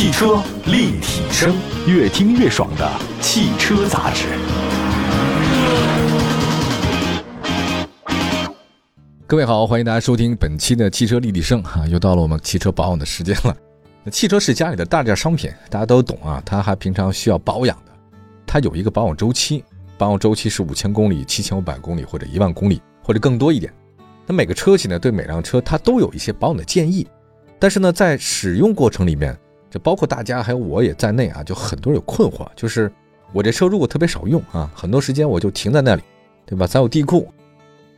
汽车立体声，越听越爽的汽车杂志。各位好，欢迎大家收听本期的汽车立体声啊，又到了我们汽车保养的时间了。那汽车是家里的大件商品，大家都懂啊，它还平常需要保养的，它有一个保养周期，保养周期是五千公里、七千五百公里或者一万公里或者更多一点。那每个车企呢，对每辆车它都有一些保养的建议，但是呢，在使用过程里面。这包括大家还有我也在内啊，就很多人有困惑，就是我这车如果特别少用啊，很多时间我就停在那里，对吧？咱有地库，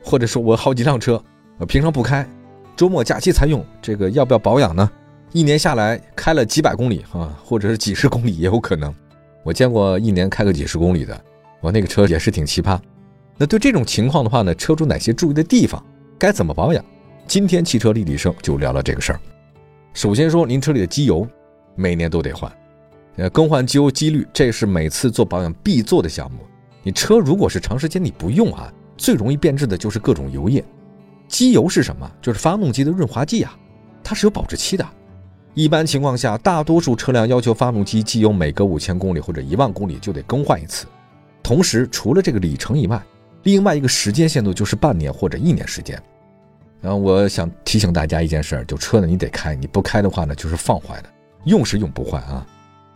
或者说我好几辆车，我平常不开，周末假期才用，这个要不要保养呢？一年下来开了几百公里啊，或者是几十公里也有可能。我见过一年开个几十公里的，我那个车也是挺奇葩。那对这种情况的话呢，车主哪些注意的地方，该怎么保养？今天汽车立体声就聊聊这个事儿。首先说您车里的机油。每年都得换，呃，更换机油机滤，这是每次做保养必做的项目。你车如果是长时间你不用啊，最容易变质的就是各种油液。机油是什么？就是发动机的润滑剂啊，它是有保质期的。一般情况下，大多数车辆要求发动机机油每隔五千公里或者一万公里就得更换一次。同时，除了这个里程以外，另外一个时间限度就是半年或者一年时间。然后我想提醒大家一件事儿，就车呢你得开，你不开的话呢就是放坏的。用是用不坏啊，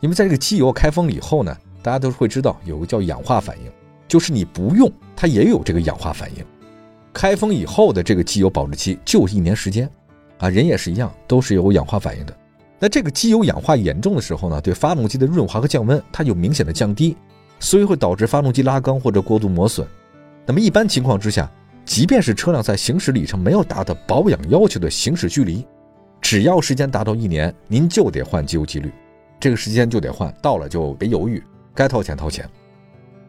因为在这个机油开封以后呢，大家都会知道有个叫氧化反应，就是你不用它也有这个氧化反应。开封以后的这个机油保质期就一年时间，啊，人也是一样，都是有氧化反应的。那这个机油氧化严重的时候呢，对发动机的润滑和降温它有明显的降低，所以会导致发动机拉缸或者过度磨损。那么一般情况之下，即便是车辆在行驶里程没有达到保养要求的行驶距离。只要时间达到一年，您就得换机油机滤，这个时间就得换，到了就别犹豫，该掏钱掏钱。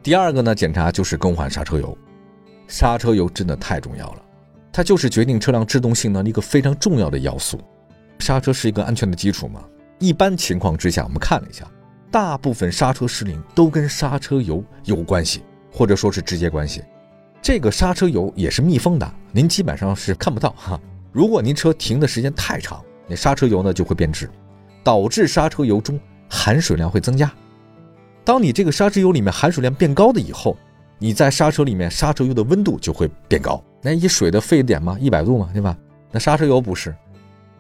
第二个呢，检查就是更换刹车油，刹车油真的太重要了，它就是决定车辆制动性能的一个非常重要的要素。刹车是一个安全的基础嘛，一般情况之下，我们看了一下，大部分刹车失灵都跟刹车油有关系，或者说是直接关系。这个刹车油也是密封的，您基本上是看不到哈。如果您车停的时间太长，那刹车油呢就会变质，导致刹车油中含水量会增加。当你这个刹车油里面含水量变高的以后，你在刹车里面刹车油的温度就会变高。那以水的沸点嘛，一百度嘛，对吧？那刹车油不是。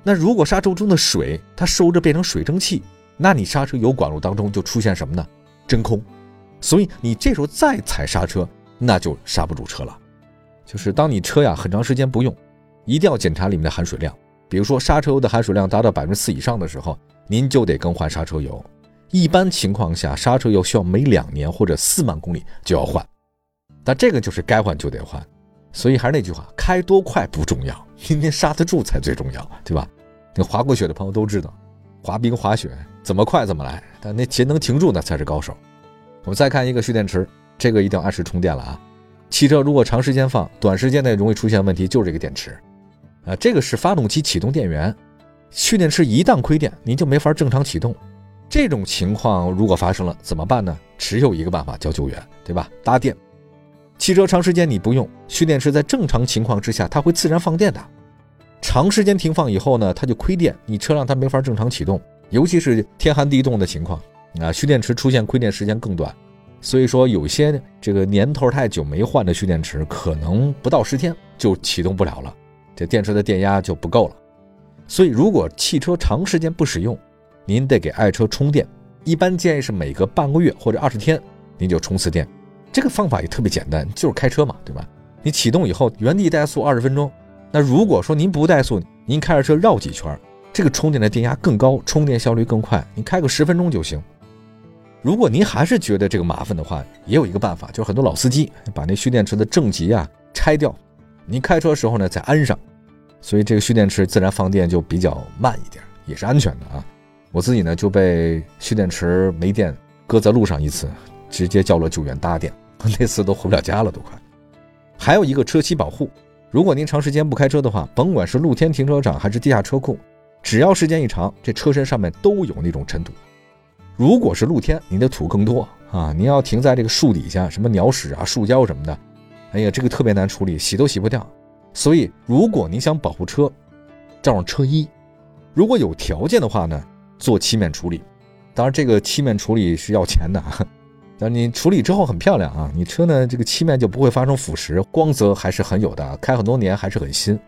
那如果刹车中的水它收着变成水蒸气，那你刹车油管路当中就出现什么呢？真空。所以你这时候再踩刹车，那就刹不住车了。就是当你车呀很长时间不用。一定要检查里面的含水量，比如说刹车油的含水量达到百分之四以上的时候，您就得更换刹车油。一般情况下，刹车油需要每两年或者四万公里就要换，但这个就是该换就得换。所以还是那句话，开多快不重要，您您刹得住才最重要，对吧？那滑过雪的朋友都知道，滑冰滑雪怎么快怎么来，但那节能停住那才是高手。我们再看一个蓄电池，这个一定要按时充电了啊！汽车如果长时间放，短时间内容易出现问题，就是这个电池。啊，这个是发动机启动电源，蓄电池一旦亏电，您就没法正常启动。这种情况如果发生了怎么办呢？只有一个办法叫救援，对吧？搭电。汽车长时间你不用，蓄电池在正常情况之下它会自然放电的。长时间停放以后呢，它就亏电，你车辆它没法正常启动，尤其是天寒地冻的情况啊，蓄电池出现亏电时间更短。所以说，有些这个年头太久没换的蓄电池，可能不到十天就启动不了了。这电池的电压就不够了，所以如果汽车长时间不使用，您得给爱车充电。一般建议是每隔半个月或者二十天，您就充次电。这个方法也特别简单，就是开车嘛，对吧？你启动以后原地怠速二十分钟。那如果说您不怠速，您开着车绕几圈，这个充电的电压更高，充电效率更快。您开个十分钟就行。如果您还是觉得这个麻烦的话，也有一个办法，就是很多老司机把那蓄电池的正极啊拆掉。您开车时候呢，再安上，所以这个蓄电池自然放电就比较慢一点，也是安全的啊。我自己呢就被蓄电池没电搁在路上一次，直接叫了救援搭电，那次都回不了家了都快。还有一个车漆保护，如果您长时间不开车的话，甭管是露天停车场还是地下车库，只要时间一长，这车身上面都有那种尘土。如果是露天，您的土更多啊，您要停在这个树底下，什么鸟屎啊、树胶什么的。哎呀，这个特别难处理，洗都洗不掉。所以，如果你想保护车，罩上车衣。如果有条件的话呢，做漆面处理。当然，这个漆面处理是要钱的啊，但你处理之后很漂亮啊，你车呢这个漆面就不会发生腐蚀，光泽还是很有的，开很多年还是很新。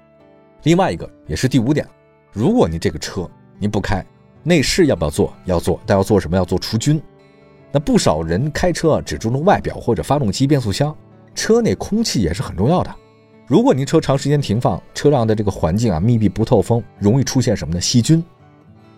另外一个也是第五点，如果你这个车您不开，内饰要不要做？要做，但要做什么？要做除菌。那不少人开车只注重外表或者发动机、变速箱，车内空气也是很重要的。如果您车长时间停放，车辆的这个环境啊密闭不透风，容易出现什么呢？细菌。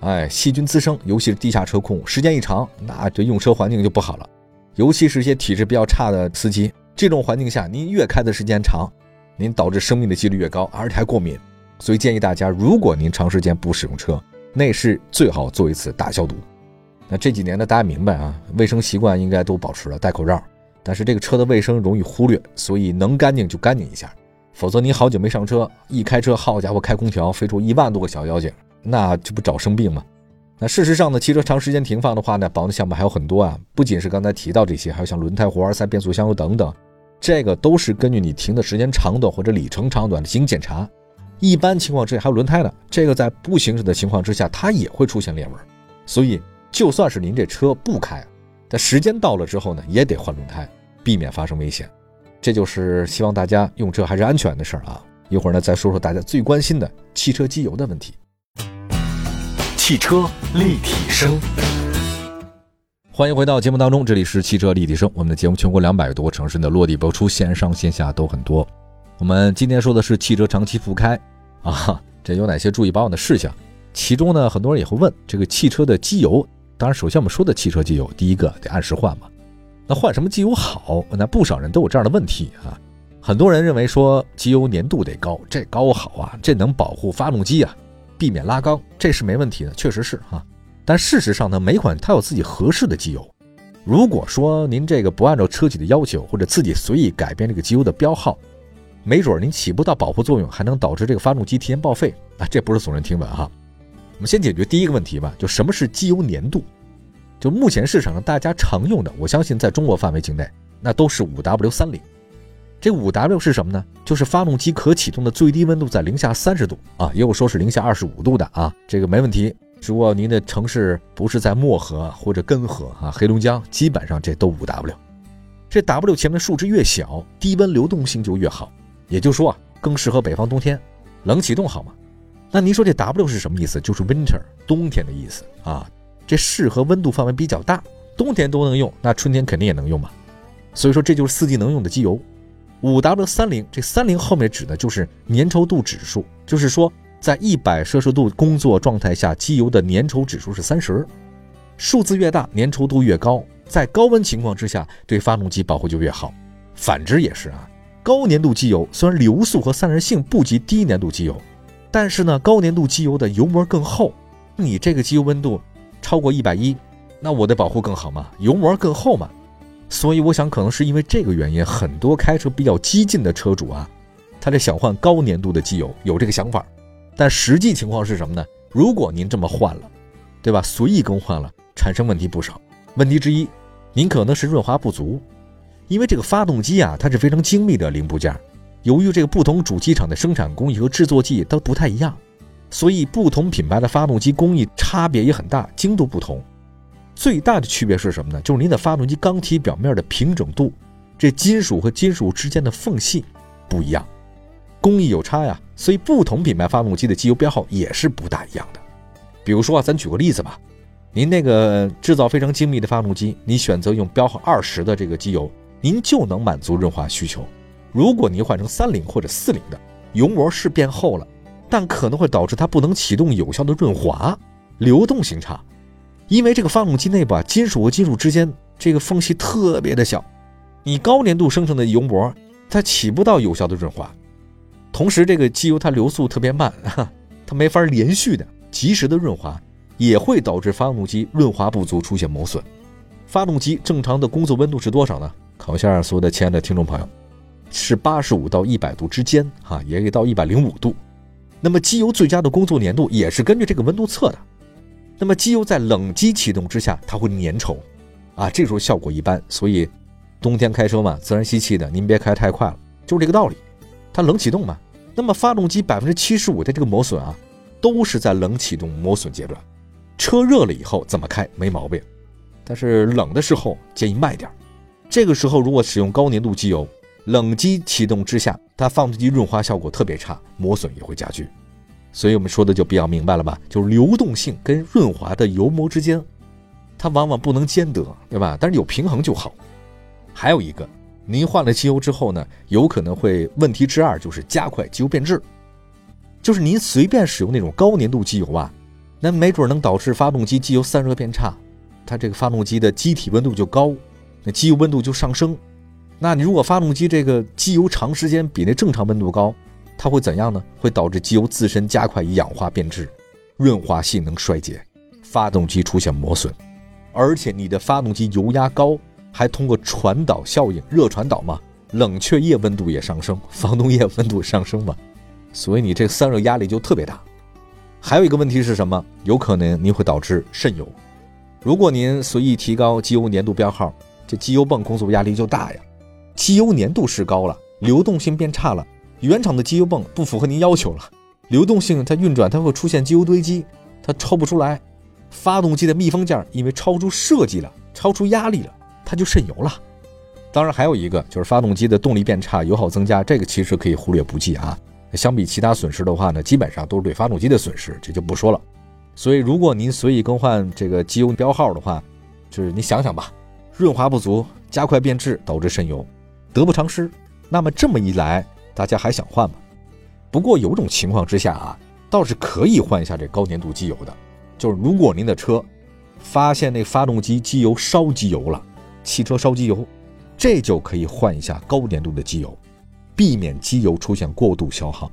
哎，细菌滋生，尤其是地下车库，时间一长，那这用车环境就不好了。尤其是一些体质比较差的司机，这种环境下，您越开的时间长，您导致生命的几率越高，而且还过敏。所以建议大家，如果您长时间不使用车，内饰最好做一次大消毒。那这几年呢，大家明白啊，卫生习惯应该都保持了，戴口罩。但是这个车的卫生容易忽略，所以能干净就干净一下，否则您好久没上车，一开车，好家伙，开空调飞出一万多个小妖精。那这不找生病吗？那事实上呢，汽车长时间停放的话呢，保养项目还有很多啊，不仅是刚才提到这些，还有像轮胎、活塞、变速箱油等等，这个都是根据你停的时间长短或者里程长短进行检查。一般情况之下还有轮胎呢，这个在不行驶的情况之下，它也会出现裂纹。所以就算是您这车不开，但时间到了之后呢，也得换轮胎，避免发生危险。这就是希望大家用车还是安全的事儿啊。一会儿呢，再说说大家最关心的汽车机油的问题。汽车立体声，欢迎回到节目当中，这里是汽车立体声。我们的节目全国两百多个城市的落地播出，线上线下都很多。我们今天说的是汽车长期复开啊，这有哪些注意保养的事项？其中呢，很多人也会问这个汽车的机油。当然，首先我们说的汽车机油，第一个得按时换嘛。那换什么机油好？那不少人都有这样的问题啊。很多人认为说机油粘度得高，这高好啊，这能保护发动机啊。避免拉缸，这是没问题的，确实是哈。但事实上呢，每款它有自己合适的机油。如果说您这个不按照车企的要求，或者自己随意改变这个机油的标号，没准您起不到保护作用，还能导致这个发动机提前报废啊！这不是耸人听闻哈。我们先解决第一个问题吧，就什么是机油粘度？就目前市场上大家常用的，我相信在中国范围境内，那都是五 W 三零。这五 W 是什么呢？就是发动机可启动的最低温度在零下三十度啊，也有说是零下二十五度的啊，这个没问题。如果您的城市不是在漠河或者根河啊，黑龙江，基本上这都五 W。这 W 前面数值越小，低温流动性就越好，也就是说啊，更适合北方冬天冷启动，好吗？那您说这 W 是什么意思？就是 Winter 冬天的意思啊。这适合温度范围比较大，冬天都能用，那春天肯定也能用嘛。所以说这就是四季能用的机油。五 W 三零，这三零后面指的就是粘稠度指数，就是说在一百摄氏度工作状态下，机油的粘稠指数是三十，数字越大，粘稠度越高，在高温情况之下，对发动机保护就越好。反之也是啊，高粘度机油虽然流速和散热性不及低粘度机油，但是呢，高粘度机油的油膜更厚，你这个机油温度超过一百一，那我的保护更好嘛，油膜更厚嘛。所以我想，可能是因为这个原因，很多开车比较激进的车主啊，他这想换高粘度的机油，有这个想法。但实际情况是什么呢？如果您这么换了，对吧？随意更换了，产生问题不少。问题之一，您可能是润滑不足，因为这个发动机啊，它是非常精密的零部件，由于这个不同主机厂的生产工艺和制作技艺都不太一样，所以不同品牌的发动机工艺差别也很大，精度不同。最大的区别是什么呢？就是您的发动机缸体表面的平整度，这金属和金属之间的缝隙不一样，工艺有差呀。所以不同品牌发动机的机油标号也是不大一样的。比如说啊，咱举个例子吧，您那个制造非常精密的发动机，你选择用标号二十的这个机油，您就能满足润滑需求。如果您换成三零或者四零的，油膜是变厚了，但可能会导致它不能启动有效的润滑，流动性差。因为这个发动机内部啊，金属和金属之间这个缝隙特别的小，你高粘度生成的油膜它起不到有效的润滑，同时这个机油它流速特别慢，它没法连续的及时的润滑，也会导致发动机润滑不足，出现磨损。发动机正常的工作温度是多少呢？考一下所有的亲爱的听众朋友，是八十五到一百度之间，哈，也可以到一百零五度。那么机油最佳的工作粘度也是根据这个温度测的。那么机油在冷机启动之下，它会粘稠，啊，这时候效果一般。所以冬天开车嘛，自然吸气的，您别开太快了，就是这个道理。它冷启动嘛，那么发动机百分之七十五的这个磨损啊，都是在冷启动磨损阶段。车热了以后怎么开没毛病，但是冷的时候建议慢一点。这个时候如果使用高粘度机油，冷机启动之下，它发动机润滑效果特别差，磨损也会加剧。所以我们说的就比较明白了吧？就是流动性跟润滑的油膜之间，它往往不能兼得，对吧？但是有平衡就好。还有一个，您换了机油之后呢，有可能会问题之二就是加快机油变质，就是您随便使用那种高粘度机油啊，那没准能导致发动机机油散热变差，它这个发动机的机体温度就高，那机油温度就上升。那你如果发动机这个机油长时间比那正常温度高，它会怎样呢？会导致机油自身加快氧化变质，润滑性能衰竭，发动机出现磨损，而且你的发动机油压高，还通过传导效应，热传导嘛，冷却液温度也上升，防冻液温度上升嘛，所以你这散热压力就特别大。还有一个问题是什么？有可能您会导致渗油。如果您随意提高机油粘度标号，这机油泵工作压力就大呀。机油粘度是高了，流动性变差了，原厂的机油泵不符合您要求了，流动性它运转它会出现机油堆积，它抽不出来，发动机的密封件因为超出设计了，超出压力了，它就渗油了。当然还有一个就是发动机的动力变差，油耗增加，这个其实可以忽略不计啊。相比其他损失的话呢，基本上都是对发动机的损失，这就不说了。所以如果您随意更换这个机油标号的话，就是你想想吧，润滑不足，加快变质，导致渗油。得不偿失，那么这么一来，大家还想换吗？不过有种情况之下啊，倒是可以换一下这高粘度机油的，就是如果您的车发现那发动机机油烧机油了，汽车烧机油，这就可以换一下高粘度的机油，避免机油出现过度消耗。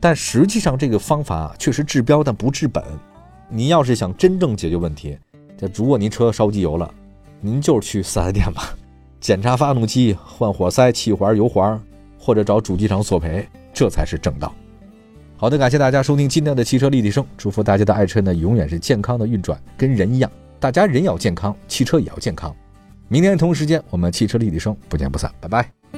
但实际上这个方法确实治标，但不治本。您要是想真正解决问题，这如果您车烧机油了，您就去四 S 店吧。检查发动机、换活塞、气环、油环，或者找主机厂索赔，这才是正道。好的，感谢大家收听今天的汽车立体声，祝福大家的爱车呢永远是健康的运转，跟人一样，大家人要健康，汽车也要健康。明天同一时间，我们汽车立体声不见不散，拜拜。